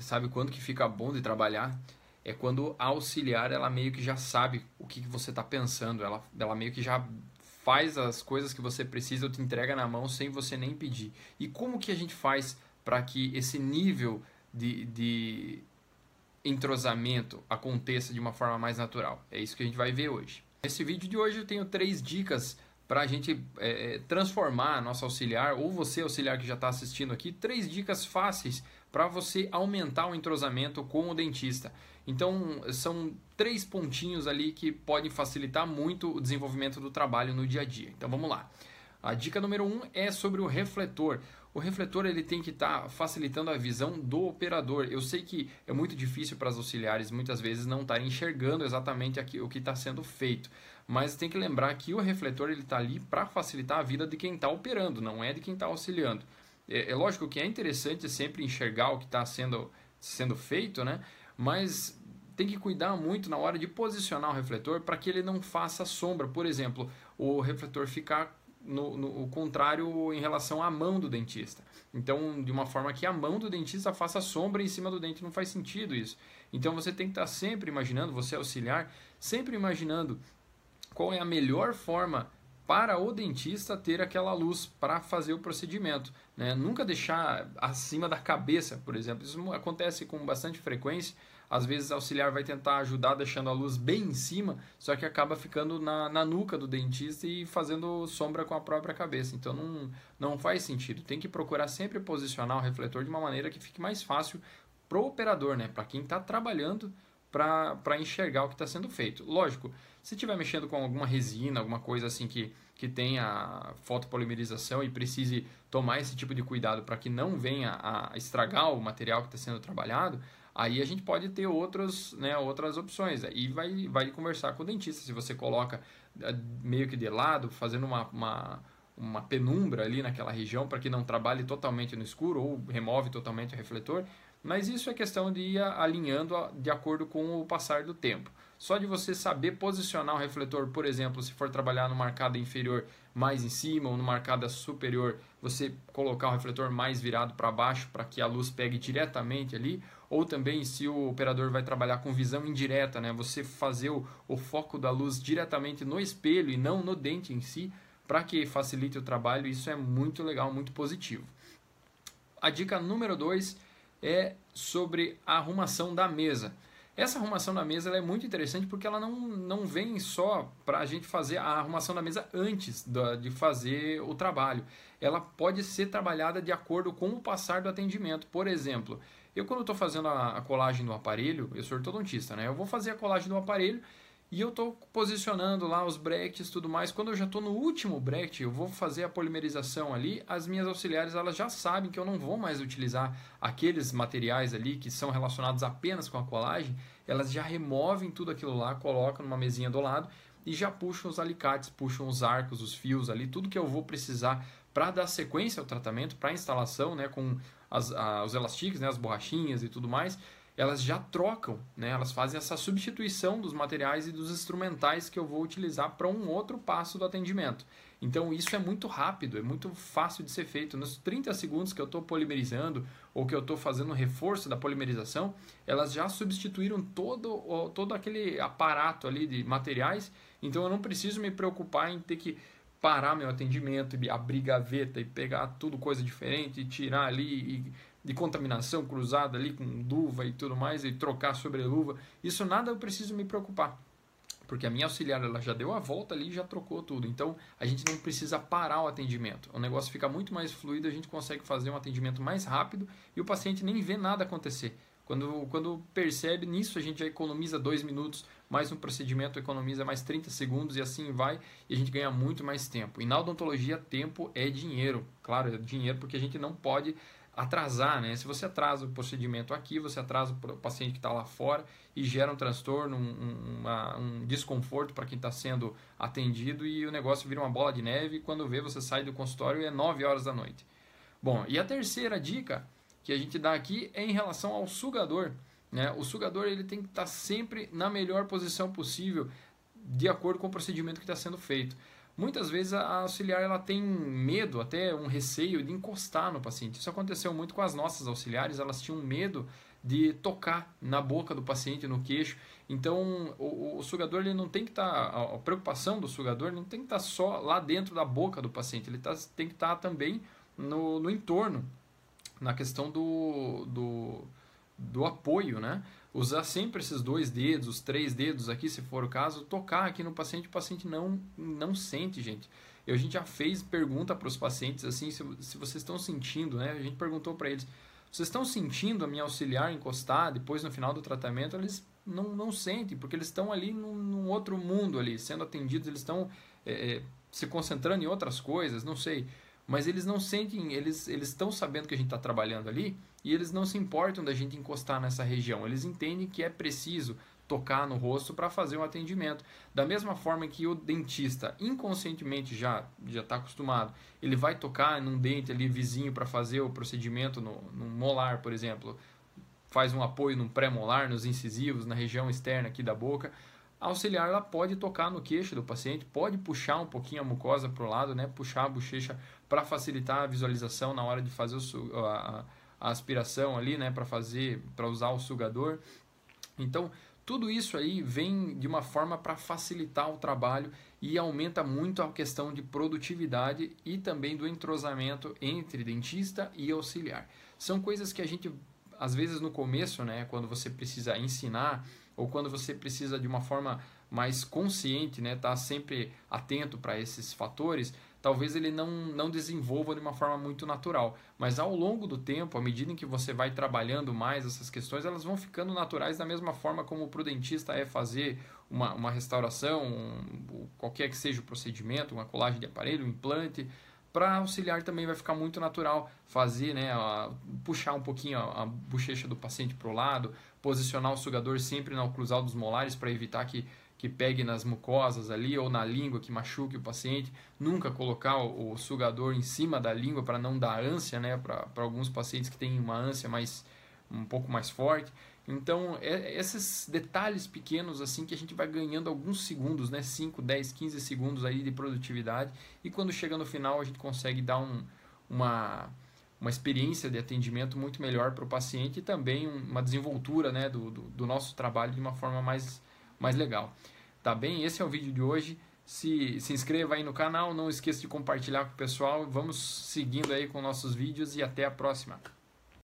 Você sabe quando que fica bom de trabalhar? É quando a auxiliar ela meio que já sabe o que, que você está pensando, ela, ela meio que já faz as coisas que você precisa, ou te entrega na mão sem você nem pedir. E como que a gente faz para que esse nível de, de entrosamento aconteça de uma forma mais natural? É isso que a gente vai ver hoje. Nesse vídeo de hoje eu tenho três dicas para a gente é, transformar nosso auxiliar, ou você auxiliar que já está assistindo aqui, três dicas fáceis para você aumentar o entrosamento com o dentista. Então, são três pontinhos ali que podem facilitar muito o desenvolvimento do trabalho no dia a dia. Então, vamos lá. A dica número um é sobre o refletor. O refletor ele tem que estar tá facilitando a visão do operador. Eu sei que é muito difícil para os auxiliares muitas vezes não estarem enxergando exatamente aqui, o que está sendo feito. Mas tem que lembrar que o refletor ele está ali para facilitar a vida de quem está operando, não é de quem está auxiliando. É, é, lógico que é interessante sempre enxergar o que está sendo, sendo feito, né? mas tem que cuidar muito na hora de posicionar o refletor para que ele não faça sombra. Por exemplo, o refletor ficar no, no contrário em relação à mão do dentista. Então, de uma forma que a mão do dentista faça sombra em cima do dente, não faz sentido isso. Então, você tem que estar sempre imaginando, você auxiliar, sempre imaginando qual é a melhor forma para o dentista ter aquela luz para fazer o procedimento. Né? Nunca deixar acima da cabeça, por exemplo. Isso acontece com bastante frequência. Às vezes o auxiliar vai tentar ajudar deixando a luz bem em cima, só que acaba ficando na, na nuca do dentista e fazendo sombra com a própria cabeça. Então não, não faz sentido. Tem que procurar sempre posicionar o refletor de uma maneira que fique mais fácil para o operador, né? para quem está trabalhando para enxergar o que está sendo feito. Lógico, se estiver mexendo com alguma resina, alguma coisa assim que, que tenha fotopolimerização e precise tomar esse tipo de cuidado para que não venha a estragar o material que está sendo trabalhado, aí a gente pode ter outros, né, outras opções. Aí vai, vai conversar com o dentista. Se você coloca eh, meio que de lado, fazendo uma, uma, uma penumbra ali naquela região para que não trabalhe totalmente no escuro ou remove totalmente o refletor, mas isso é questão de ir alinhando de acordo com o passar do tempo. Só de você saber posicionar o refletor, por exemplo, se for trabalhar no marcado inferior mais em cima ou no marcado superior, você colocar o refletor mais virado para baixo para que a luz pegue diretamente ali, ou também se o operador vai trabalhar com visão indireta, né, você fazer o, o foco da luz diretamente no espelho e não no dente em si, para que facilite o trabalho, isso é muito legal, muito positivo. A dica número 2 é sobre a arrumação da mesa. Essa arrumação da mesa é muito interessante porque ela não, não vem só para a gente fazer a arrumação da mesa antes da, de fazer o trabalho. Ela pode ser trabalhada de acordo com o passar do atendimento. Por exemplo, eu quando estou fazendo a, a, colagem do aparelho, eu sou ortodontista, né? Eu vou fazer a colagem do aparelho e eu estou posicionando lá os brackets e tudo mais. Quando eu já estou no último bracket, eu vou fazer a polimerização ali. As minhas auxiliares elas já sabem que eu não vou mais utilizar aqueles materiais ali que são relacionados apenas com a colagem. Elas já removem tudo aquilo lá, colocam numa mesinha do lado e já puxam os alicates, puxam os arcos, os fios ali, tudo que eu vou precisar para dar sequência ao tratamento, para a instalação, né, com as, a, os elastiques, né, as borrachinhas e tudo mais elas já trocam, né? elas fazem essa substituição dos materiais e dos instrumentais que eu vou utilizar para um outro passo do atendimento. Então isso é muito rápido, é muito fácil de ser feito. Nos 30 segundos que eu estou polimerizando ou que eu estou fazendo reforço da polimerização, elas já substituíram todo, todo aquele aparato ali de materiais, então eu não preciso me preocupar em ter que parar meu atendimento e abrir gaveta e pegar tudo coisa diferente e tirar ali e de contaminação cruzada ali com luva e tudo mais, e trocar sobre luva, isso nada eu preciso me preocupar. Porque a minha auxiliar ela já deu a volta ali e já trocou tudo. Então a gente não precisa parar o atendimento. O negócio fica muito mais fluido, a gente consegue fazer um atendimento mais rápido e o paciente nem vê nada acontecer. Quando, quando percebe nisso, a gente já economiza dois minutos, mais um procedimento economiza mais 30 segundos e assim vai, e a gente ganha muito mais tempo. E na odontologia, tempo é dinheiro. Claro, é dinheiro porque a gente não pode atrasar, né? Se você atrasa o procedimento aqui, você atrasa o paciente que está lá fora e gera um transtorno, um, uma, um desconforto para quem está sendo atendido e o negócio vira uma bola de neve e quando vê você sai do consultório e é 9 horas da noite. Bom, e a terceira dica que a gente dá aqui é em relação ao sugador. Né? O sugador ele tem que estar tá sempre na melhor posição possível de acordo com o procedimento que está sendo feito. Muitas vezes a auxiliar ela tem medo, até um receio de encostar no paciente. Isso aconteceu muito com as nossas auxiliares, elas tinham medo de tocar na boca do paciente, no queixo. Então, o, o sugador ele não tem que estar, tá, a, preocupação do sugador não tem que estar tá só lá dentro da boca do paciente, ele tá, tem que estar tá também no, no entorno, na questão do, do, do apoio, né? Usar sempre esses dois dedos, os três dedos aqui, se for o caso, tocar aqui no paciente, o paciente não, não sente, gente. E a gente já fez pergunta para os pacientes assim, se, se vocês estão sentindo, né? A gente perguntou para eles, vocês estão sentindo a minha auxiliar encostar depois no final do tratamento? Eles não, não sentem, porque eles estão ali num, num outro mundo ali, sendo atendidos, eles estão é, se concentrando em outras coisas, não sei. Mas eles não sentem, eles estão sabendo que a gente está trabalhando ali e eles não se importam da gente encostar nessa região. Eles entendem que é preciso tocar no rosto para fazer um atendimento. Da mesma forma que o dentista inconscientemente já já está acostumado, ele vai tocar num dente ali vizinho para fazer o procedimento no, no molar, por exemplo, faz um apoio no pré-molar, nos incisivos, na região externa aqui da boca. A auxiliar ela pode tocar no queixo do paciente, pode puxar um pouquinho a mucosa para o lado, né? puxar a bochecha para facilitar a visualização na hora de fazer o, a, a aspiração ali, né? para fazer, para usar o sugador. Então, tudo isso aí vem de uma forma para facilitar o trabalho e aumenta muito a questão de produtividade e também do entrosamento entre dentista e auxiliar. São coisas que a gente às vezes no começo, né, quando você precisa ensinar ou quando você precisa de uma forma mais consciente, né, tá sempre atento para esses fatores, talvez ele não, não desenvolva de uma forma muito natural. Mas ao longo do tempo, à medida em que você vai trabalhando mais essas questões, elas vão ficando naturais da mesma forma como para o dentista é fazer uma, uma restauração, um, qualquer que seja o procedimento, uma colagem de aparelho, um implante. Para auxiliar também vai ficar muito natural fazer, né, a, puxar um pouquinho a, a bochecha do paciente para o lado, posicionar o sugador sempre na oclusal dos molares para evitar que que pegue nas mucosas ali ou na língua que machuque o paciente, nunca colocar o, o sugador em cima da língua para não dar ânsia, né, para alguns pacientes que têm uma ânsia mais um pouco mais forte. Então, é, esses detalhes pequenos assim que a gente vai ganhando alguns segundos, né, 5, 10, 15 segundos aí de produtividade e quando chega no final a gente consegue dar um, uma uma experiência de atendimento muito melhor para o paciente e também uma desenvoltura né, do, do, do nosso trabalho de uma forma mais mais legal. Tá bem? Esse é o vídeo de hoje. Se, se inscreva aí no canal, não esqueça de compartilhar com o pessoal. Vamos seguindo aí com nossos vídeos e até a próxima.